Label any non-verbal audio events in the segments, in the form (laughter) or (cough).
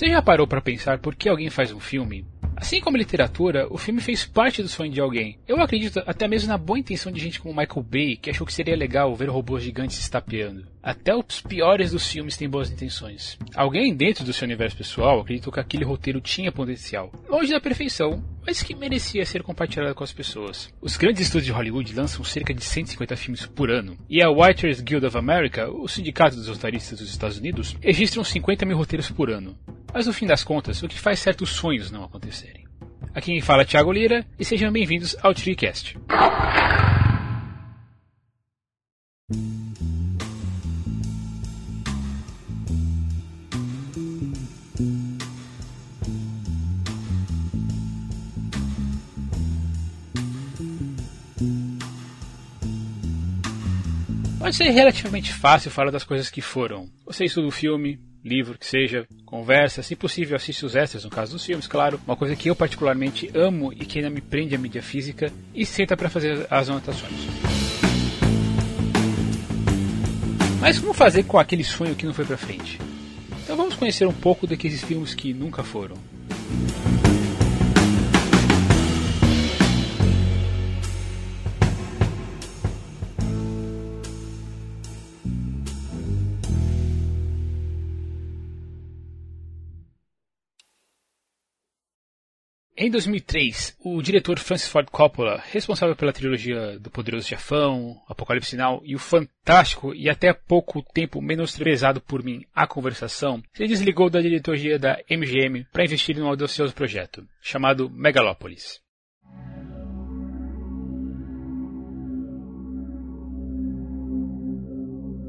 Você já parou para pensar por que alguém faz um filme? Assim como literatura, o filme fez parte do sonho de alguém. Eu acredito até mesmo na boa intenção de gente como Michael Bay, que achou que seria legal ver robôs gigantes se estapeando. Até os piores dos filmes têm boas intenções. Alguém dentro do seu universo pessoal acreditou que aquele roteiro tinha potencial, longe da perfeição, mas que merecia ser compartilhado com as pessoas. Os grandes estúdios de Hollywood lançam cerca de 150 filmes por ano, e a Writers Guild of America, o sindicato dos roteiristas dos Estados Unidos, registram 50 mil roteiros por ano. Mas no fim das contas, o que faz certos sonhos não acontecerem? Aqui quem fala é Thiago Lira e sejam bem-vindos ao TreeCast. Pode ser relativamente fácil falar das coisas que foram. Você estuda o filme, livro, que seja, conversa, se possível assiste os extras, no caso dos filmes, claro. Uma coisa que eu particularmente amo e que ainda me prende a mídia física e senta para fazer as anotações. Mas como fazer com aquele sonho que não foi para frente? Então vamos conhecer um pouco daqueles filmes que nunca foram. Em 2003, o diretor Francis Ford Coppola, responsável pela trilogia do Poderoso Chefão, Apocalipse Sinal e o fantástico e até pouco tempo menosprezado por mim A Conversação, se desligou da diretoria da MGM para investir em um audacioso projeto, chamado Megalopolis.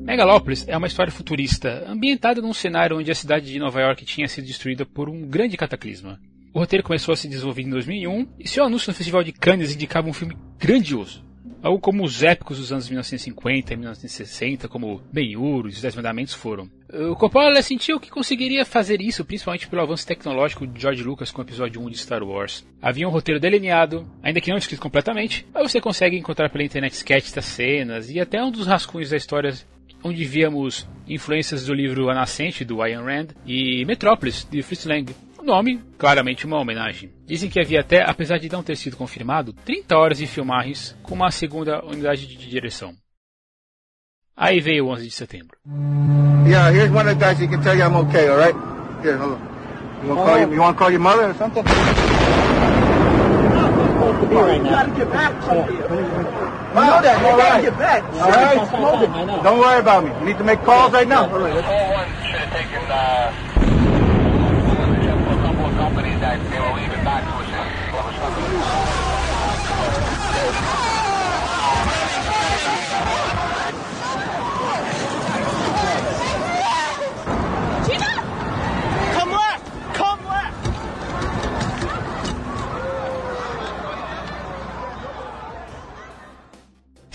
Megalopolis é uma história futurista, ambientada num cenário onde a cidade de Nova York tinha sido destruída por um grande cataclisma. O roteiro começou a se desenvolver em 2001 e seu anúncio no Festival de Cannes indicava um filme grandioso. Algo como os épicos dos anos 1950 e 1960, como Ben-Hur Os Dez Mandamentos foram. O Coppola sentiu que conseguiria fazer isso, principalmente pelo avanço tecnológico de George Lucas com o episódio 1 de Star Wars. Havia um roteiro delineado, ainda que não escrito completamente, mas você consegue encontrar pela internet sketches das cenas e até um dos rascunhos da história onde víamos influências do livro A Nascente, do Ayn Rand, e Metrópolis, de Fritz Lang. O nome, claramente uma homenagem. Dizem que havia até, apesar de não ter sido confirmado, 30 horas de filmagens com uma segunda unidade de direção. Aí veio o 11 de setembro. Yeah, here's one of the guys who can tell you I'm okay, alright? Here, hold on. You want to call, your, you want to call your mother or something? You gotta get back here. You know that, you All gotta right. get back. All right. All right? Don't worry about me. You need to make calls right now. All one should have taken uh,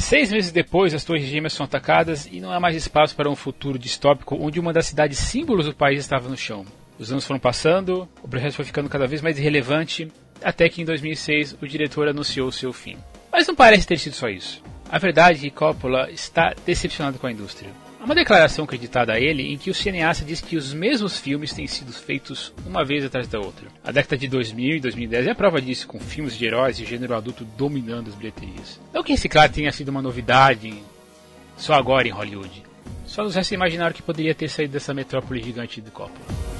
Seis meses depois, as torres gêmeas são atacadas e não há mais espaço para um futuro distópico onde uma das cidades símbolos do país estava no chão. Os anos foram passando, o projeto foi ficando cada vez mais irrelevante, até que em 2006 o diretor anunciou seu fim. Mas não parece ter sido só isso. A verdade é que Coppola está decepcionado com a indústria. Uma declaração acreditada a ele em que o cineasta diz que os mesmos filmes têm sido feitos uma vez atrás da outra. A década de 2000 e 2010 é a prova disso, com filmes de heróis e gênero adulto dominando as bilheterias. Não que esse claro tenha sido uma novidade só agora em Hollywood. Só nos resta imaginar o que poderia ter saído dessa metrópole gigante do Coppola.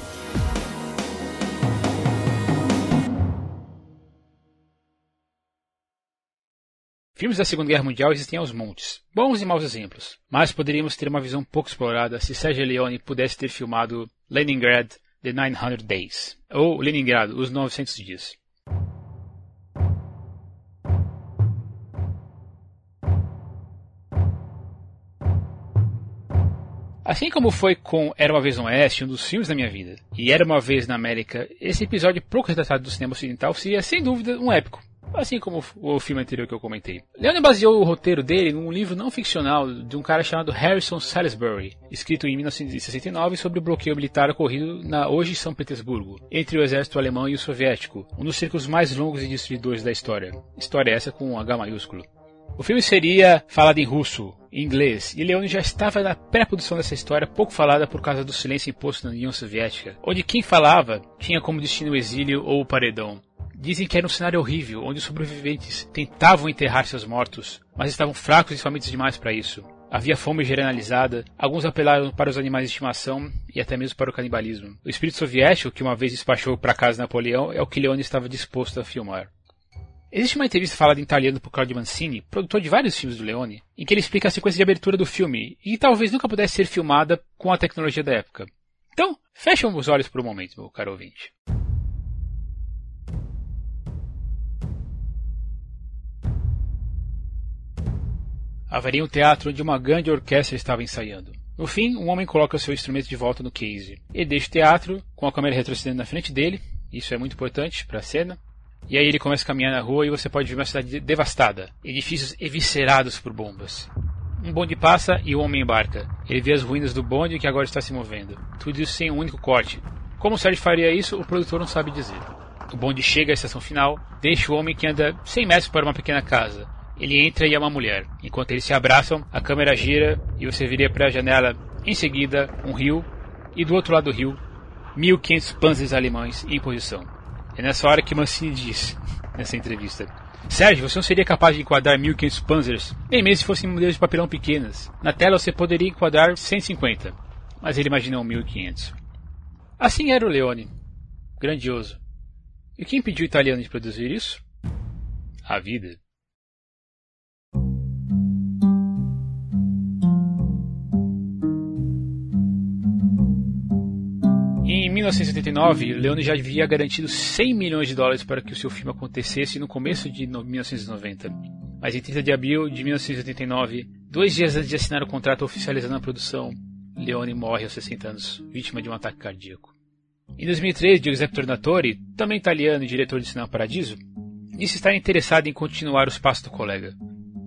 Filmes da Segunda Guerra Mundial existem aos montes, bons e maus exemplos, mas poderíamos ter uma visão pouco explorada se Sergio Leone pudesse ter filmado Leningrad The 900 Days, ou Leningrado, Os 900 Dias. Assim como foi com Era uma Vez no Oeste, um dos filmes da minha vida, e Era uma Vez na América, esse episódio pouco retratado do cinema ocidental seria, sem dúvida, um épico. Assim como o filme anterior que eu comentei. Leone baseou o roteiro dele num livro não ficcional de um cara chamado Harrison Salisbury, escrito em 1969 sobre o bloqueio militar ocorrido na hoje São Petersburgo, entre o exército alemão e o soviético, um dos círculos mais longos e destruidores da história. História essa com um H maiúsculo. O filme seria falado em russo, em inglês, e Leone já estava na pré-produção dessa história, pouco falada por causa do silêncio imposto na União Soviética, onde quem falava tinha como destino o exílio ou o paredão. Dizem que era um cenário horrível, onde os sobreviventes tentavam enterrar seus mortos, mas estavam fracos e famintos demais para isso. Havia fome generalizada, alguns apelaram para os animais de estimação e até mesmo para o canibalismo. O espírito soviético, que uma vez despachou para casa Napoleão, é o que Leone estava disposto a filmar. Existe uma entrevista falada em italiano por Claudio Mancini, produtor de vários filmes do Leone, em que ele explica a sequência de abertura do filme, e talvez nunca pudesse ser filmada com a tecnologia da época. Então, fecham os olhos por um momento, meu caro ouvinte. Haveria um teatro onde uma grande orquestra estava ensaiando. No fim, um homem coloca seu instrumento de volta no case. Ele deixa o teatro, com a câmera retrocedendo na frente dele, isso é muito importante para a cena. E aí ele começa a caminhar na rua e você pode ver uma cidade devastada, edifícios eviscerados por bombas. Um bonde passa e o homem embarca. Ele vê as ruínas do bonde que agora está se movendo. Tudo isso sem um único corte. Como o Sérgio faria isso, o produtor não sabe dizer. O bonde chega à estação final, deixa o homem que anda 100 metros para uma pequena casa. Ele entra e é uma mulher. Enquanto eles se abraçam, a câmera gira e você viria para a janela. Em seguida, um rio e do outro lado do rio, 1500 panzers alemães em posição. É nessa hora que Mancini diz, (laughs) nessa entrevista: Sérgio, você não seria capaz de enquadrar 1500 panzers, nem mesmo se fossem modelos de papelão pequenas. Na tela você poderia enquadrar 150, mas ele imaginou 1500. Assim era o Leone. Grandioso. E quem pediu o italiano de produzir isso? A vida. Em 1979, Leone já havia garantido 100 milhões de dólares para que o seu filme acontecesse no começo de 1990. Mas em 30 de abril de 1989, dois dias antes de assinar o contrato oficializando a produção, Leone morre aos 60 anos, vítima de um ataque cardíaco. Em 2003, Giuseppe Tornatore, também italiano e diretor de Cinema Paradiso, disse estar interessado em continuar os passos do colega.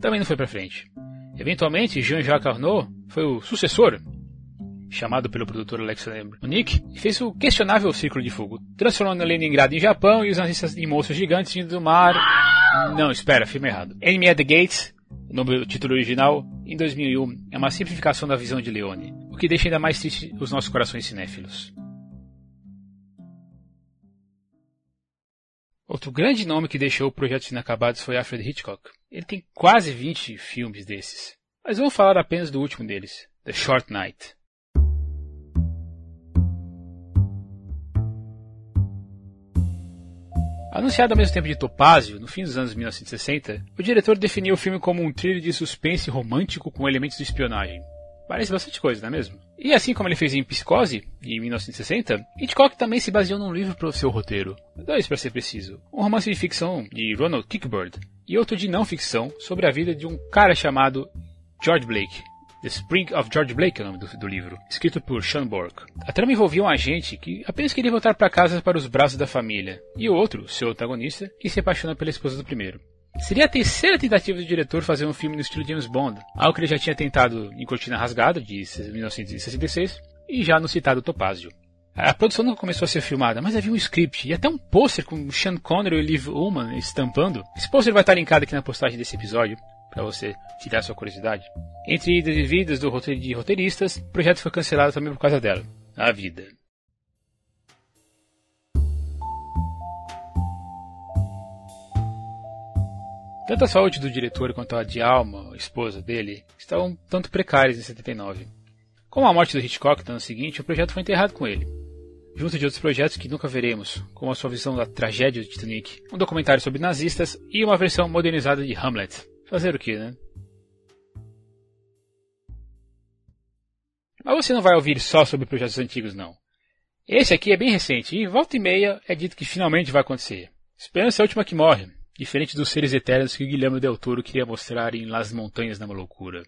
Também não foi para frente. Eventualmente, Jean-Jacques Arnaud foi o sucessor chamado pelo produtor Alexander e fez o questionável Círculo de Fogo, transformando Leningrado em Japão e os nazistas em monstros gigantes vindo do mar. Não, espera, filme errado. Enemy at the Gates, o nome do título original, em 2001, é uma simplificação da visão de Leone, o que deixa ainda mais triste os nossos corações cinéfilos. Outro grande nome que deixou projetos inacabados foi Alfred Hitchcock. Ele tem quase 20 filmes desses. Mas vamos falar apenas do último deles, The Short Night. Anunciado ao mesmo tempo de Topázio, no fim dos anos 1960, o diretor definiu o filme como um thriller de suspense romântico com elementos de espionagem. Parece bastante coisa, não é mesmo? E assim como ele fez em Psicose, em 1960, Hitchcock também se baseou num livro para o seu roteiro. Dois, para ser preciso. Um romance de ficção de Ronald Kickbird e outro de não ficção sobre a vida de um cara chamado George Blake, The Spring of George Blake é o nome do, do livro, escrito por Sean Burke. A trama envolvia um agente que apenas queria voltar para casa para os braços da família, e outro, seu antagonista, que se apaixona pela esposa do primeiro. Seria a terceira tentativa do diretor fazer um filme no estilo James Bond, algo que ele já tinha tentado em Cortina Rasgada, de 1966, e já no citado Topázio. A produção não começou a ser filmada, mas havia um script e até um pôster com Sean Connery e Liv Ullman estampando. Esse pôster vai estar linkado aqui na postagem desse episódio para você tirar sua curiosidade. Entre idas e vidas do roteiro de roteiristas, o projeto foi cancelado também por causa dela, a vida. Tanto a saúde do diretor quanto a de Alma, a esposa dele, estavam tanto precárias em 79. Com a morte do Hitchcock no ano seguinte, o projeto foi enterrado com ele, junto de outros projetos que nunca veremos, como a sua visão da tragédia do Titanic, um documentário sobre nazistas e uma versão modernizada de Hamlet. Fazer o que, né? Mas você não vai ouvir só sobre projetos antigos, não. Esse aqui é bem recente e volta e meia é dito que finalmente vai acontecer. Esperança é a última que morre, diferente dos seres eternos que Guilherme Del Toro queria mostrar em Las Montanhas da Loucura.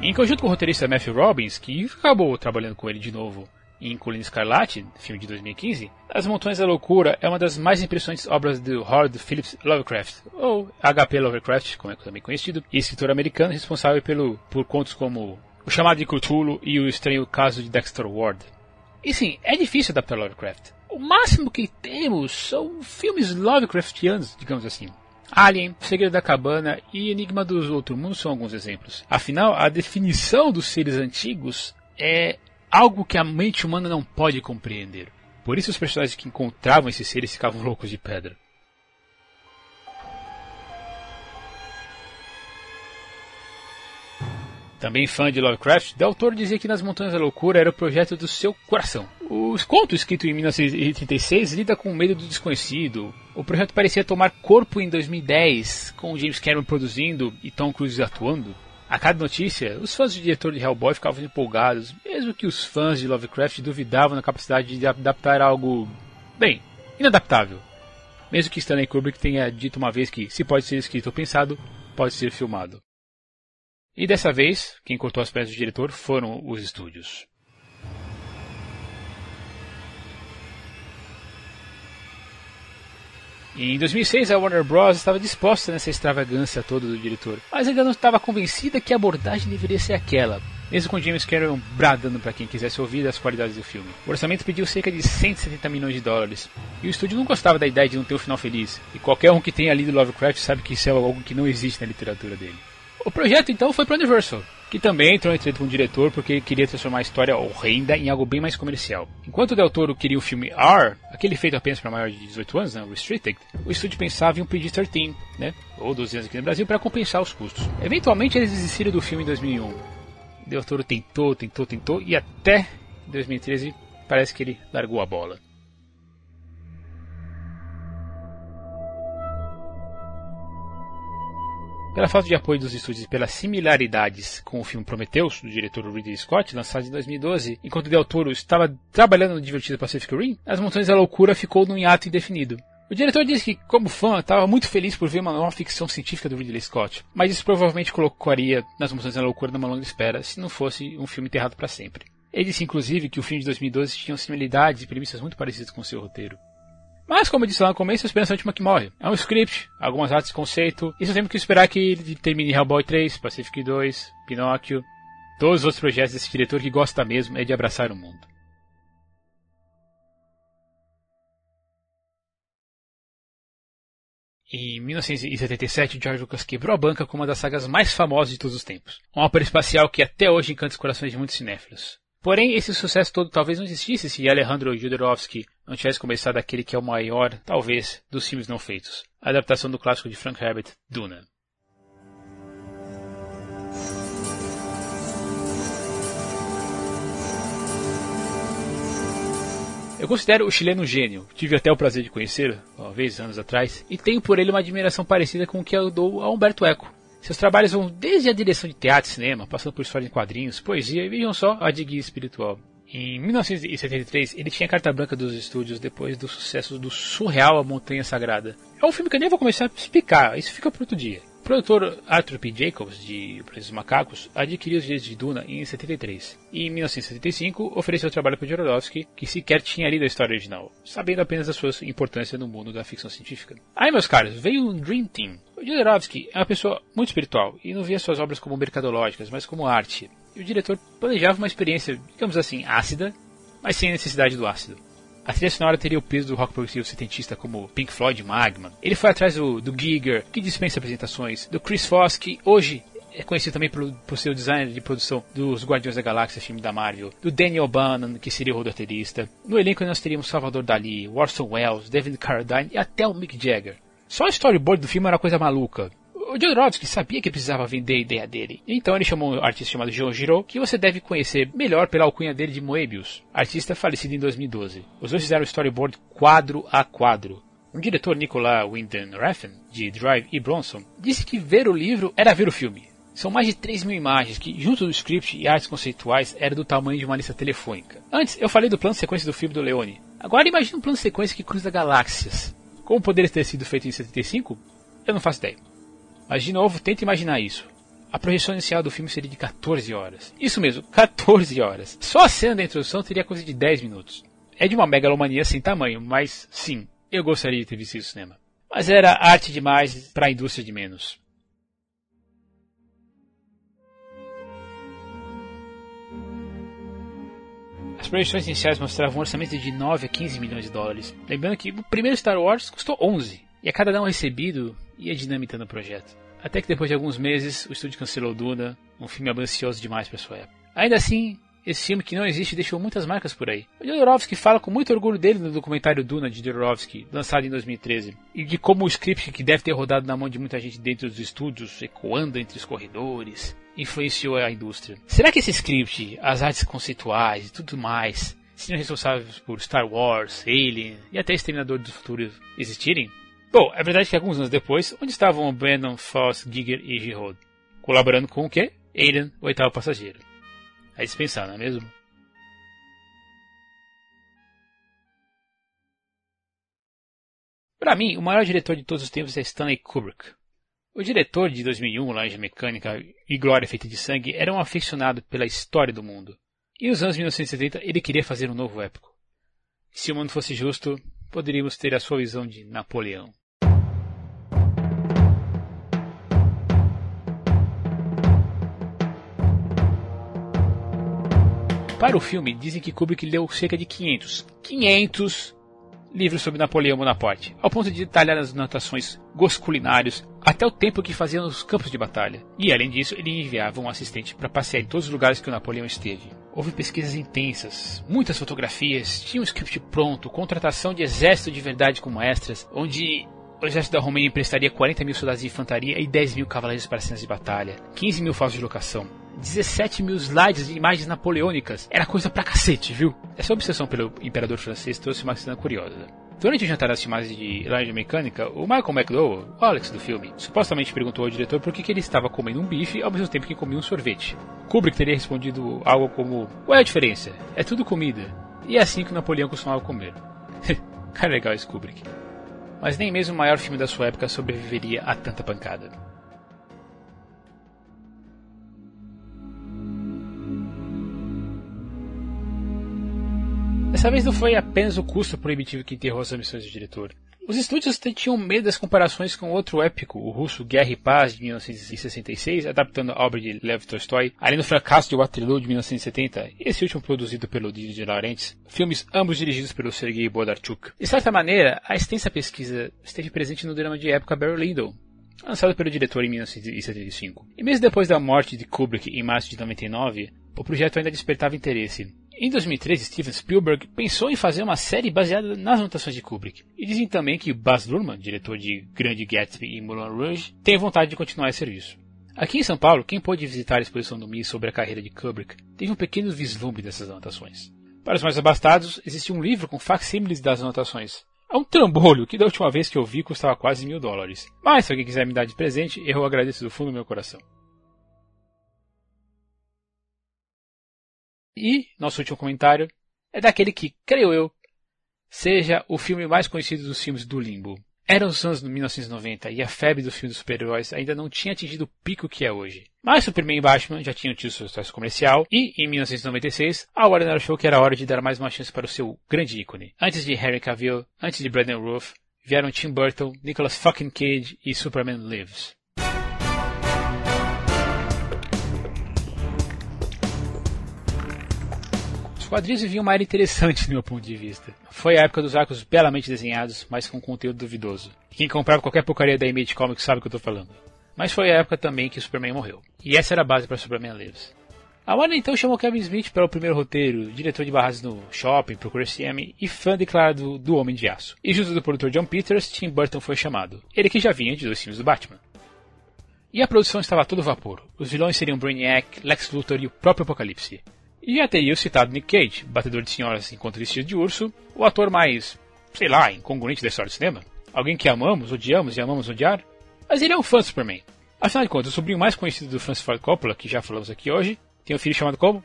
Em conjunto com o roteirista Matthew Robbins, que acabou trabalhando com ele de novo em Colina Escarlate, filme de 2015, As Montanhas da Loucura é uma das mais impressionantes obras do Howard Phillips Lovecraft, ou H.P. Lovecraft, como é também conhecido, e escritor americano responsável pelo, por contos como O Chamado de Cthulhu e O Estranho Caso de Dexter Ward. E sim, é difícil adaptar Lovecraft. O máximo que temos são filmes Lovecraftianos, digamos assim. Alien, Segredo da Cabana e Enigma dos Outro Mundo são alguns exemplos. Afinal, a definição dos seres antigos é algo que a mente humana não pode compreender. Por isso os personagens que encontravam esses seres ficavam loucos de pedra. Também fã de Lovecraft, Del Toro dizia que Nas Montanhas da Loucura era o projeto do seu coração. O conto escrito em 1936 lida com o medo do desconhecido. O projeto parecia tomar corpo em 2010, com James Cameron produzindo e Tom Cruise atuando. A cada notícia, os fãs do diretor de Hellboy ficavam empolgados, mesmo que os fãs de Lovecraft duvidavam da capacidade de adaptar algo, bem, inadaptável. Mesmo que Stanley Kubrick tenha dito uma vez que se pode ser escrito ou pensado, pode ser filmado. E dessa vez, quem cortou as peças do diretor foram os estúdios. Em 2006, a Warner Bros. estava disposta nessa extravagância toda do diretor, mas ainda não estava convencida que a abordagem deveria ser aquela, mesmo com James Cameron bradando para quem quisesse ouvir das qualidades do filme. O orçamento pediu cerca de 170 milhões de dólares, e o estúdio não gostava da ideia de não ter um final feliz, e qualquer um que tenha lido Lovecraft sabe que isso é algo que não existe na literatura dele. O projeto então foi para Universal, que também entrou em treta com o diretor porque queria transformar a história horrenda em algo bem mais comercial. Enquanto Del Toro queria o filme R, aquele feito apenas para maiores de 18 anos, né, Restricted, o estúdio pensava em um PG-13, né, ou 12 anos aqui no Brasil, para compensar os custos. Eventualmente eles desistiram do filme em 2001. Del Toro tentou, tentou, tentou e até 2013 parece que ele largou a bola. Pela falta de apoio dos estúdios e pelas similaridades com o filme Prometheus, do diretor Ridley Scott, lançado em 2012, enquanto Del Toro estava trabalhando no divertido Pacific Rim, As Montanhas da Loucura ficou num hiato indefinido. O diretor disse que, como fã, estava muito feliz por ver uma nova ficção científica do Ridley Scott, mas isso provavelmente colocaria Nas Montanhas da Loucura numa longa espera, se não fosse um filme enterrado para sempre. Ele disse, inclusive, que o filme de 2012 tinha similaridades e premissas muito parecidas com o seu roteiro. Mas, como eu disse lá no começo, a esperança é a última que morre. É um script, algumas artes de conceito, e só temos que esperar que ele termine Hellboy 3, Pacific 2, Pinóquio, todos os outros projetos desse diretor que gosta mesmo é de abraçar o mundo. Em 1977, George Lucas quebrou a banca com uma das sagas mais famosas de todos os tempos. Um ópera espacial que até hoje encanta os corações de muitos cinéfilos. Porém, esse sucesso todo talvez não existisse se Alejandro Jodorowsky não tivesse começado aquele que é o maior, talvez, dos filmes não feitos, a adaptação do clássico de Frank Herbert, Duna. Eu considero o chileno gênio. Tive até o prazer de conhecer, uma vez, anos atrás, e tenho por ele uma admiração parecida com o que eu dou a Humberto Eco. Seus trabalhos vão desde a direção de teatro e cinema, passando por história em quadrinhos, poesia e vejam só a de guia espiritual. Em 1973, ele tinha carta branca dos estúdios depois do sucesso do surreal A Montanha Sagrada. É um filme que eu nem vou começar a explicar, isso fica para outro dia. O produtor Arthur P. Jacobs, de O dos Macacos, adquiriu os direitos de Duna em 73. E em 1975, ofereceu o trabalho para Jodorowsky, que sequer tinha lido a história original, sabendo apenas da sua importância no mundo da ficção científica. Aí, meus caros, veio um Dream Team. Jodorowsky é uma pessoa muito espiritual e não via suas obras como mercadológicas, mas como arte. E o diretor planejava uma experiência, digamos assim, ácida, mas sem necessidade do ácido. A trilha sonora teria o peso do rock progressivo setentista como Pink Floyd Magma. Ele foi atrás do, do Giger, que dispensa apresentações, do Chris Foss, que hoje é conhecido também por, por ser o designer de produção dos Guardiões da Galáxia, filme da Marvel, do Daniel Bannon, que seria o roteirista. No elenco nós teríamos Salvador Dali, Orson Welles, David Carradine e até o Mick Jagger. Só o storyboard do filme era uma coisa maluca. O Jodorowsky sabia que precisava vender a ideia dele. Então ele chamou um artista chamado João Giraud, que você deve conhecer melhor pela alcunha dele de Moebius, artista falecido em 2012. Os dois fizeram o storyboard quadro a quadro. O diretor Nicolas Winding Refn, de Drive e Bronson, disse que ver o livro era ver o filme. São mais de 3 mil imagens que, junto do script e artes conceituais, eram do tamanho de uma lista telefônica. Antes, eu falei do plano de sequência do filme do Leone. Agora imagine um plano de sequência que cruza galáxias. Como poderia ter sido feito em 75? Eu não faço ideia. Mas de novo, tente imaginar isso. A projeção inicial do filme seria de 14 horas. Isso mesmo, (laughs) 14 horas. Só a cena da introdução teria coisa de 10 minutos. É de uma megalomania sem tamanho, mas sim, eu gostaria de ter visto isso no cinema. Mas era arte demais para a indústria de menos. As projeções iniciais mostravam um orçamento de 9 a 15 milhões de dólares. Lembrando que o primeiro Star Wars custou 11, e a cada não recebido ia dinamitando o projeto. Até que depois de alguns meses, o estúdio cancelou Duna, um filme ambicioso demais para sua época. Ainda assim, esse filme que não existe deixou muitas marcas por aí. O Jodorowsky fala com muito orgulho dele no documentário Duna de Jodorowsky, lançado em 2013, e de como o script que deve ter rodado na mão de muita gente dentro dos estúdios, ecoando entre os corredores, influenciou a indústria. Será que esse script, as artes conceituais e tudo mais, seriam responsáveis por Star Wars, Alien e até Exterminador do Futuro existirem? Bom, é verdade que alguns anos depois, onde estavam Brandon, Foss, Giger e Giroud? Colaborando com o quê? Alien, o oitavo passageiro. É dispensar, não é mesmo? Para mim, o maior diretor de todos os tempos é Stanley Kubrick. O diretor de 2001, Laranja Mecânica e Glória Feita de Sangue era um aficionado pela história do mundo. E nos anos 1970 ele queria fazer um novo épico. Se o mundo fosse justo, poderíamos ter a sua visão de Napoleão. Para o filme, dizem que Kubrick leu cerca de 500, 500 livros sobre Napoleão Bonaparte, ao ponto de detalhar as anotações, gostos culinários, até o tempo que fazia nos campos de batalha. E além disso, ele enviava um assistente para passear em todos os lugares que o Napoleão esteve. Houve pesquisas intensas, muitas fotografias, tinha um script pronto, contratação de exército de verdade como extras, onde o exército da Romênia emprestaria 40 mil soldados de infantaria e 10 mil cavaleiros para cenas de batalha, 15 mil falsos de locação, 17 mil slides de imagens napoleônicas. Era coisa pra cacete, viu? Essa obsessão pelo imperador francês trouxe uma cena curiosa. Durante o jantar das filmagens de Laranja Mecânica, o Michael McDowell, o Alex do filme, supostamente perguntou ao diretor por que, que ele estava comendo um bife ao mesmo tempo que comia um sorvete. Kubrick teria respondido algo como: Qual é a diferença? É tudo comida. E é assim que Napoleão costumava comer. Cara (laughs) legal esse Kubrick. Mas nem mesmo o maior filme da sua época sobreviveria a tanta pancada. Dessa vez não foi apenas o custo proibitivo que enterrou as ambições do diretor. Os estúdios tinham medo das comparações com outro épico, o russo Guerra e Paz de 1966, adaptando a obra de Lev Tolstói, além do fracasso de Waterloo de 1970, esse último produzido pelo Didi de Laurentiis, filmes ambos dirigidos pelo Sergei Bodarchuk. De certa maneira, a extensa pesquisa esteve presente no drama de época Barry Lyndon, lançado pelo diretor em 1975. E mesmo depois da morte de Kubrick em março de 99, o projeto ainda despertava interesse. Em 2013, Steven Spielberg pensou em fazer uma série baseada nas anotações de Kubrick. E dizem também que Baz Luhrmann, diretor de Grande Gatsby e Moulin Rouge, tem vontade de continuar esse serviço. Aqui em São Paulo, quem pôde visitar a exposição do MI sobre a carreira de Kubrick teve um pequeno vislumbre dessas anotações. Para os mais abastados, existe um livro com facsímiles das anotações. É um trambolho que da última vez que eu vi custava quase mil dólares. Mas se alguém quiser me dar de presente, eu agradeço do fundo do meu coração. E nosso último comentário é daquele que, creio eu, seja o filme mais conhecido dos filmes do Limbo. Eram os anos de 1990 e a febre dos filmes de super-heróis ainda não tinha atingido o pico que é hoje. Mas Superman e Batman já tinham tido seu sucesso comercial e, em 1996, a Warner achou que era hora de dar mais uma chance para o seu grande ícone. Antes de Henry Cavill, antes de Brandon Routh, vieram Tim Burton, Nicolas fucking Cage e Superman Lives. Os quadrinhos viviam uma era interessante do meu ponto de vista. Foi a época dos arcos belamente desenhados, mas com conteúdo duvidoso. Quem comprava qualquer porcaria da Image Comics sabe o que eu tô falando. Mas foi a época também que Superman morreu. E essa era a base para Superman Lives. A Warner então chamou Kevin Smith para o primeiro roteiro, diretor de barras no Shopping, Procura CM e fã declarado do Homem de Aço. E junto do produtor John Peters, Tim Burton foi chamado. Ele que já vinha de dois filmes do Batman. E a produção estava a todo vapor. Os vilões seriam Brainiac, Lex Luthor e o próprio Apocalipse. E já teria o citado Nick Cage, batedor de senhoras enquanto vestido de urso, o ator mais, sei lá, incongruente da história do cinema. Alguém que amamos, odiamos e amamos odiar. Mas ele é um fã do Superman. Afinal de contas, o sobrinho mais conhecido do Francis Ford Coppola, que já falamos aqui hoje, tem um filho chamado como?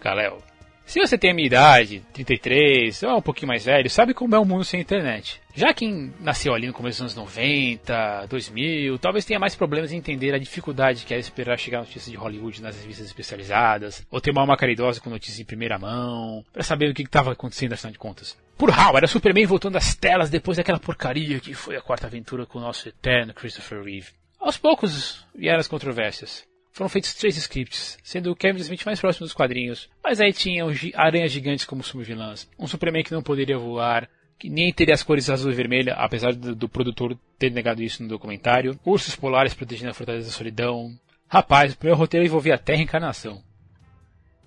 Kal-El. Se você tem a minha idade, 33, ou é um pouquinho mais velho, sabe como é o mundo sem internet. Já quem nasceu ali no começo dos anos 90, 2000, talvez tenha mais problemas em entender a dificuldade que é esperar chegar notícias de Hollywood nas revistas especializadas, ou ter uma alma caridosa com notícias em primeira mão, para saber o que estava acontecendo afinal de contas. Por Hal, era Superman voltando às telas depois daquela porcaria que foi a quarta aventura com o nosso eterno Christopher Reeve. Aos poucos vieram as controvérsias. Foram feitos três scripts, sendo o Kevin Smith mais próximo dos quadrinhos, mas aí tinham aranhas gigantes como subvilãs, um Superman que não poderia voar, que nem teria as cores azul e vermelha, apesar do, do, produtor ter negado isso no documentário, ursos polares protegendo a Fortaleza da Solidão. Rapaz, o primeiro roteiro envolvia a Terra e encarnação.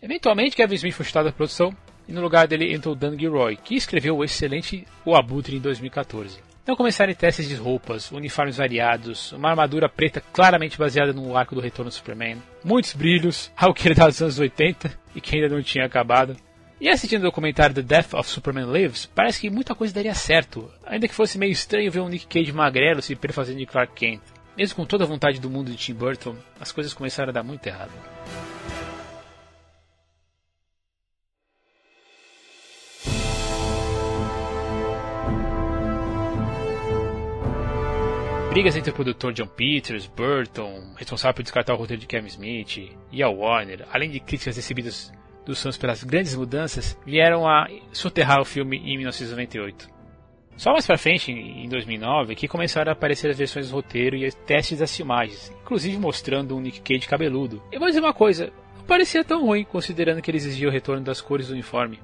Eventualmente, Kevin Smith foi chutado da produção, e no lugar dele entrou Dan Gilroy, que escreveu o excelente O Abutre em 2014. Então começaram testes de roupas, uniformes variados, uma armadura preta claramente baseada no arco do retorno do Superman, muitos brilhos, (laughs) algo que era dos anos 80 e que ainda não tinha acabado. E assistindo o documentário The Death of Superman Lives, parece que muita coisa daria certo, ainda que fosse meio estranho ver um Nick Cage magrelo se perfazendo de Clark Kent. Mesmo com toda a vontade do mundo de Tim Burton, as coisas começaram a dar muito errado. Brigas entre o produtor John Peters, Burton, responsável por descartar o roteiro de Kevin Smith, e a Warner, além de críticas recebidas dos fãs pelas grandes mudanças, vieram a soterrar o filme em 1998. Só mais pra frente, em 2009, que começaram a aparecer as versões do roteiro e testes das filmagens, inclusive mostrando um Nick Cage cabeludo. Eu vou dizer uma coisa, não parecia tão ruim, considerando que ele exigia o retorno das cores do uniforme.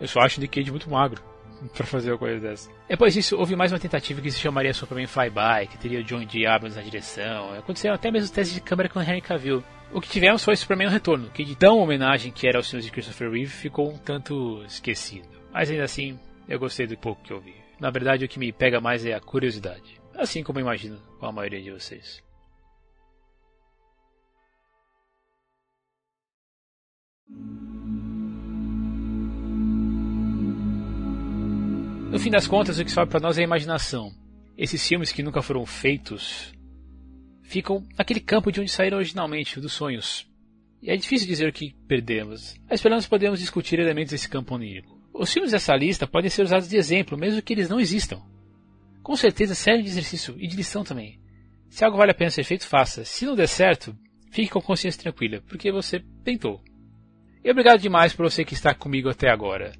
Eu só acho o Nick Cage muito magro. (laughs) para fazer uma coisa dessa. Depois disso, houve mais uma tentativa que se chamaria Superman Flyby, que teria o John D. Abrams na direção. Aconteceram até mesmo testes de câmera com Henry Cavill. O que tivemos foi Superman no Retorno, que de tão homenagem que era aos filmes de Christopher Reeve ficou um tanto esquecido. Mas ainda assim, eu gostei do pouco que eu vi. Na verdade, o que me pega mais é a curiosidade. Assim como eu imagino com a maioria de vocês. No fim das contas, o que sobe para nós é a imaginação. Esses filmes que nunca foram feitos ficam naquele campo de onde saíram originalmente, dos sonhos. E é difícil dizer o que perdemos, mas pelo menos podemos discutir elementos desse campo onírico. Os filmes dessa lista podem ser usados de exemplo, mesmo que eles não existam. Com certeza servem de exercício e de lição também. Se algo vale a pena ser feito, faça. Se não der certo, fique com consciência tranquila, porque você tentou. E obrigado demais por você que está comigo até agora.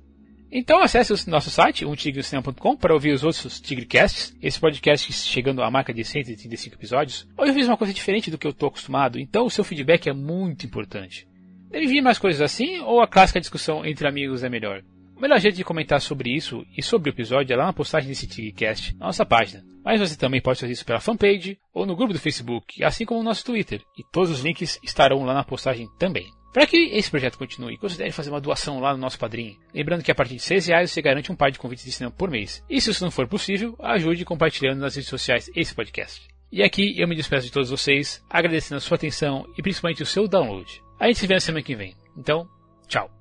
Então acesse o nosso site, umtigrecinema.com, para ouvir os outros Tigrecasts, esse podcast chegando à marca de 135 episódios. Hoje eu fiz uma coisa diferente do que eu estou acostumado, então o seu feedback é muito importante. Deve vir mais coisas assim, ou a clássica discussão entre amigos é melhor? O melhor jeito de comentar sobre isso e sobre o episódio é lá na postagem desse Tigcast, na nossa página. Mas você também pode fazer isso pela fanpage ou no grupo do Facebook, assim como no nosso Twitter. E todos os links estarão lá na postagem também. Para que esse projeto continue, considere fazer uma doação lá no nosso padrinho. Lembrando que a partir de 6 reais você garante um par de convites de cinema por mês. E se isso não for possível, ajude compartilhando nas redes sociais esse podcast. E aqui eu me despeço de todos vocês, agradecendo a sua atenção e principalmente o seu download. A gente se vê na semana que vem. Então, tchau.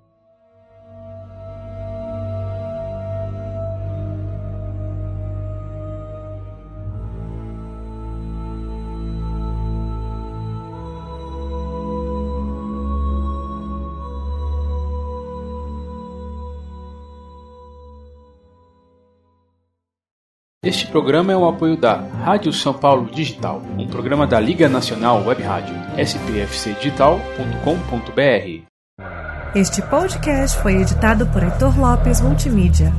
Este programa é o apoio da Rádio São Paulo Digital, um programa da Liga Nacional Web Rádio, spfcdigital.com.br. Este podcast foi editado por Heitor Lopes Multimídia.